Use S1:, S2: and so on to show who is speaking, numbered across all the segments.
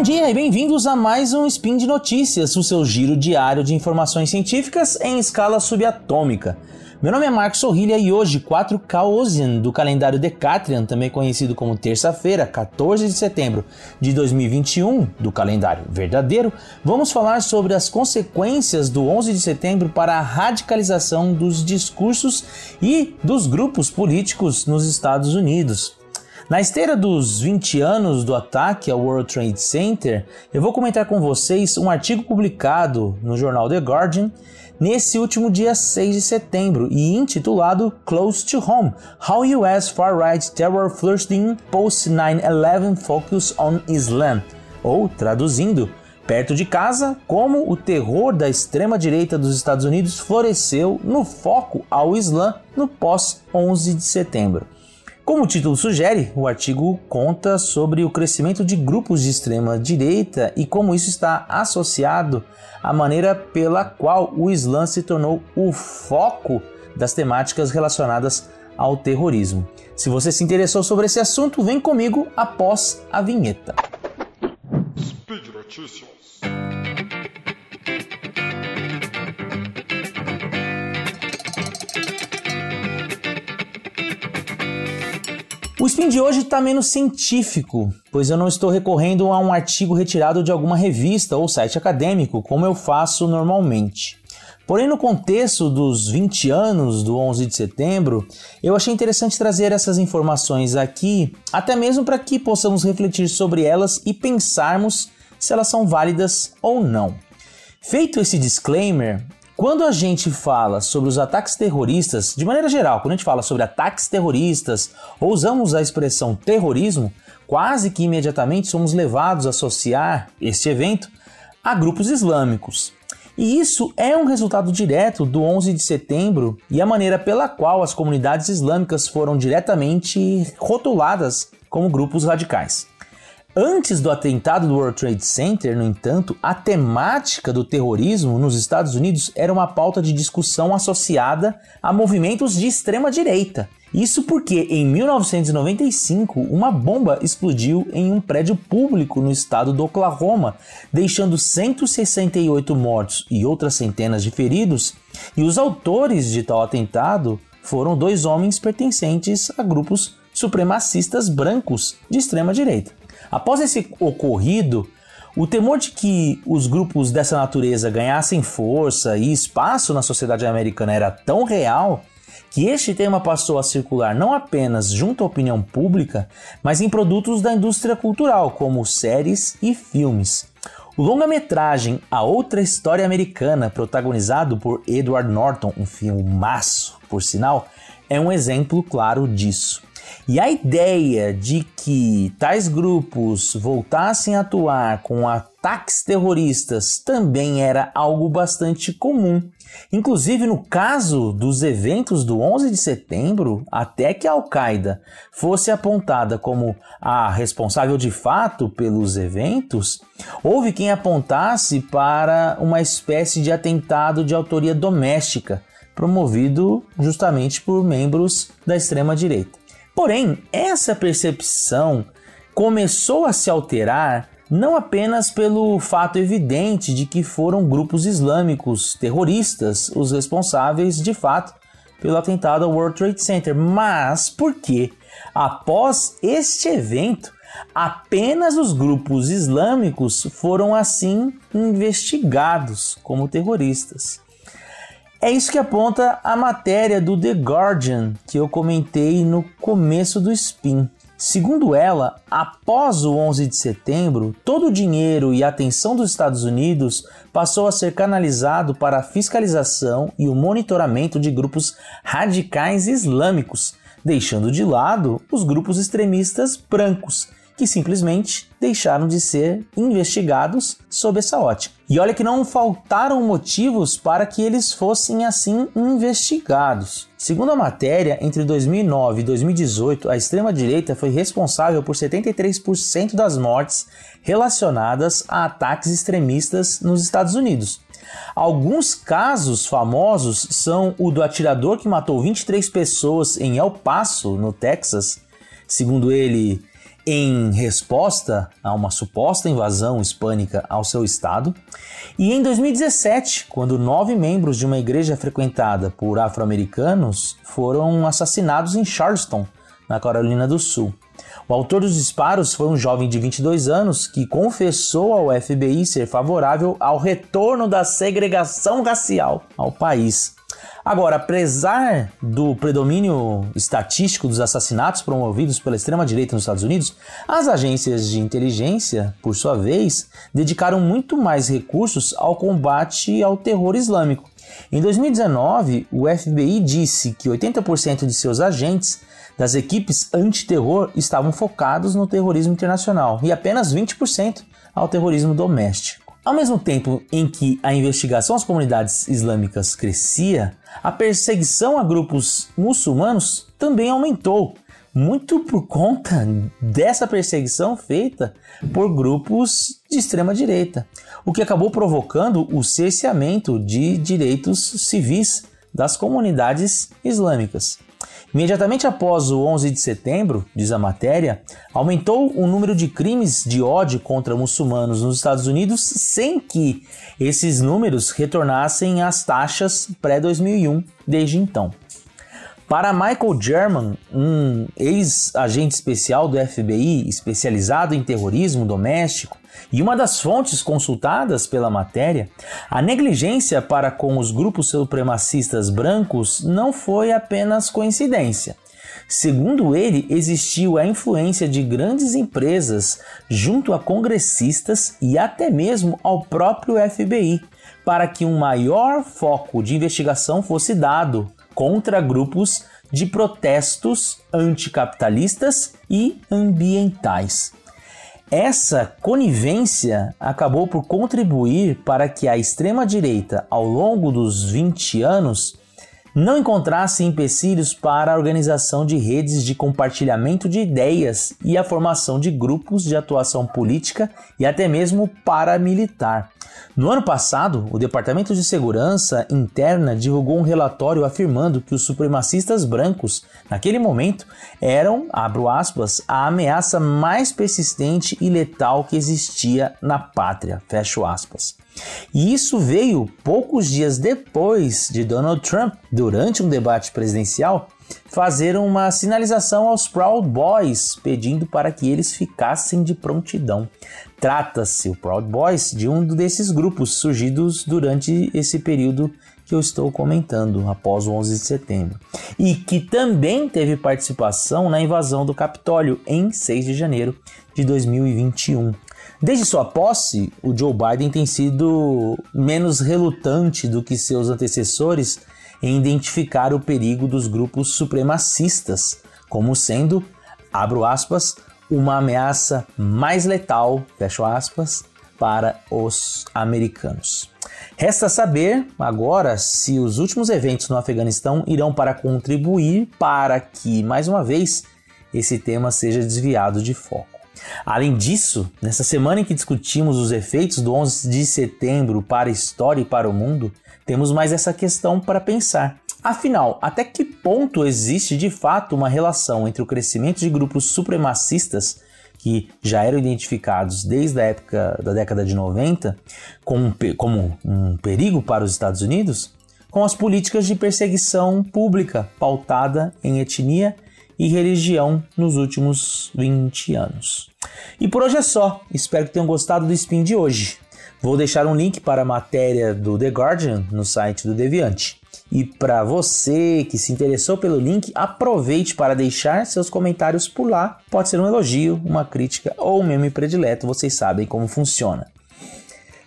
S1: Bom dia e bem-vindos a mais um Spin de Notícias, o seu giro diário de informações científicas em escala subatômica. Meu nome é Marcos Sorrilha e hoje, 4 Caosian do calendário Decatrian, também conhecido como terça-feira, 14 de setembro de 2021, do calendário verdadeiro, vamos falar sobre as consequências do 11 de setembro para a radicalização dos discursos e dos grupos políticos nos Estados Unidos. Na esteira dos 20 anos do ataque ao World Trade Center, eu vou comentar com vocês um artigo publicado no jornal The Guardian nesse último dia 6 de setembro e intitulado Close to Home: How US Far-Right Terror Flourishing Post 9/11 Focus on Islam, ou traduzindo, perto de casa, como o terror da extrema-direita dos Estados Unidos floresceu no foco ao Islã no pós 11 de setembro. Como o título sugere, o artigo conta sobre o crescimento de grupos de extrema direita e como isso está associado à maneira pela qual o Islã se tornou o foco das temáticas relacionadas ao terrorismo. Se você se interessou sobre esse assunto, vem comigo após a vinheta. Speed Notícias. O spin de hoje está menos científico, pois eu não estou recorrendo a um artigo retirado de alguma revista ou site acadêmico, como eu faço normalmente. Porém, no contexto dos 20 anos do 11 de setembro, eu achei interessante trazer essas informações aqui, até mesmo para que possamos refletir sobre elas e pensarmos se elas são válidas ou não. Feito esse disclaimer, quando a gente fala sobre os ataques terroristas, de maneira geral, quando a gente fala sobre ataques terroristas ou usamos a expressão terrorismo, quase que imediatamente somos levados a associar este evento a grupos islâmicos. E isso é um resultado direto do 11 de setembro e a maneira pela qual as comunidades islâmicas foram diretamente rotuladas como grupos radicais. Antes do atentado do World Trade Center, no entanto, a temática do terrorismo nos Estados Unidos era uma pauta de discussão associada a movimentos de extrema direita. Isso porque em 1995 uma bomba explodiu em um prédio público no estado do Oklahoma, deixando 168 mortos e outras centenas de feridos, e os autores de tal atentado foram dois homens pertencentes a grupos supremacistas brancos de extrema direita. Após esse ocorrido, o temor de que os grupos dessa natureza ganhassem força e espaço na sociedade americana era tão real que este tema passou a circular não apenas junto à opinião pública, mas em produtos da indústria cultural, como séries e filmes. O longa-metragem A Outra História Americana, protagonizado por Edward Norton, um filmaço, por sinal, é um exemplo claro disso. E a ideia de que tais grupos voltassem a atuar com ataques terroristas também era algo bastante comum. Inclusive, no caso dos eventos do 11 de setembro, até que a Al-Qaeda fosse apontada como a responsável de fato pelos eventos, houve quem apontasse para uma espécie de atentado de autoria doméstica, promovido justamente por membros da extrema-direita. Porém, essa percepção começou a se alterar não apenas pelo fato evidente de que foram grupos islâmicos terroristas os responsáveis de fato pelo atentado ao World Trade Center, mas porque após este evento apenas os grupos islâmicos foram assim investigados como terroristas. É isso que aponta a matéria do The Guardian que eu comentei no começo do spin. Segundo ela, após o 11 de setembro, todo o dinheiro e atenção dos Estados Unidos passou a ser canalizado para a fiscalização e o monitoramento de grupos radicais islâmicos, deixando de lado os grupos extremistas brancos, que simplesmente deixaram de ser investigados sob essa ótica. E olha que não faltaram motivos para que eles fossem assim investigados. Segundo a matéria, entre 2009 e 2018, a extrema-direita foi responsável por 73% das mortes relacionadas a ataques extremistas nos Estados Unidos. Alguns casos famosos são o do atirador que matou 23 pessoas em El Paso, no Texas. Segundo ele, em resposta a uma suposta invasão hispânica ao seu estado, e em 2017, quando nove membros de uma igreja frequentada por afro-americanos foram assassinados em Charleston, na Carolina do Sul. O autor dos disparos foi um jovem de 22 anos que confessou ao FBI ser favorável ao retorno da segregação racial ao país. Agora, apesar do predomínio estatístico dos assassinatos promovidos pela extrema-direita nos Estados Unidos, as agências de inteligência, por sua vez, dedicaram muito mais recursos ao combate ao terror islâmico. Em 2019, o FBI disse que 80% de seus agentes das equipes antiterror estavam focados no terrorismo internacional e apenas 20% ao terrorismo doméstico. Ao mesmo tempo em que a investigação às comunidades islâmicas crescia, a perseguição a grupos muçulmanos também aumentou, muito por conta dessa perseguição feita por grupos de extrema direita, o que acabou provocando o cerceamento de direitos civis das comunidades islâmicas. Imediatamente após o 11 de setembro, diz a matéria, aumentou o número de crimes de ódio contra muçulmanos nos Estados Unidos sem que esses números retornassem às taxas pré-2001 desde então. Para Michael German, um ex-agente especial do FBI especializado em terrorismo doméstico e uma das fontes consultadas pela matéria, a negligência para com os grupos supremacistas brancos não foi apenas coincidência. Segundo ele, existiu a influência de grandes empresas junto a congressistas e até mesmo ao próprio FBI para que um maior foco de investigação fosse dado contra grupos de protestos anticapitalistas e ambientais. Essa conivência acabou por contribuir para que a extrema-direita, ao longo dos 20 anos, não encontrasse empecilhos para a organização de redes de compartilhamento de ideias e a formação de grupos de atuação política e até mesmo paramilitar. No ano passado, o Departamento de Segurança Interna divulgou um relatório afirmando que os supremacistas brancos, naquele momento, eram, abro aspas, a ameaça mais persistente e letal que existia na pátria, fecho aspas. E isso veio poucos dias depois de Donald Trump, durante um debate presidencial, fazer uma sinalização aos Proud Boys, pedindo para que eles ficassem de prontidão. Trata-se, o Proud Boys, de um desses grupos surgidos durante esse período que eu estou comentando, após o 11 de setembro, e que também teve participação na invasão do Capitólio em 6 de janeiro de 2021. Desde sua posse, o Joe Biden tem sido menos relutante do que seus antecessores em identificar o perigo dos grupos supremacistas como sendo, abro aspas, uma ameaça mais letal, fecho aspas, para os americanos. Resta saber agora se os últimos eventos no Afeganistão irão para contribuir para que, mais uma vez, esse tema seja desviado de foco. Além disso, nessa semana em que discutimos os efeitos do 11 de setembro para a história e para o mundo, temos mais essa questão para pensar. Afinal, até que ponto existe de fato uma relação entre o crescimento de grupos supremacistas que já eram identificados desde a época da década de 90 como, como um perigo para os Estados Unidos, com as políticas de perseguição pública pautada em etnia e religião nos últimos 20 anos. E por hoje é só. Espero que tenham gostado do Spin de hoje. Vou deixar um link para a matéria do The Guardian no site do Deviante. E para você que se interessou pelo link, aproveite para deixar seus comentários por lá. Pode ser um elogio, uma crítica ou um meme predileto, vocês sabem como funciona.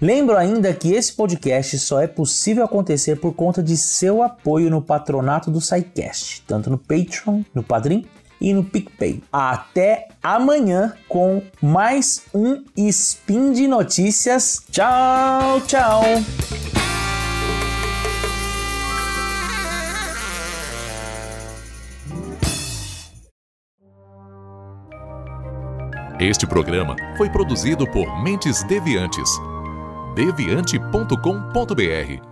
S1: Lembro ainda que esse podcast só é possível acontecer por conta de seu apoio no patronato do SciCast, tanto no Patreon, no Padrim e no PicPay. Até amanhã com mais um Spin de Notícias. Tchau, tchau!
S2: Este programa foi produzido por Mentes Deviantes. deviante.com.br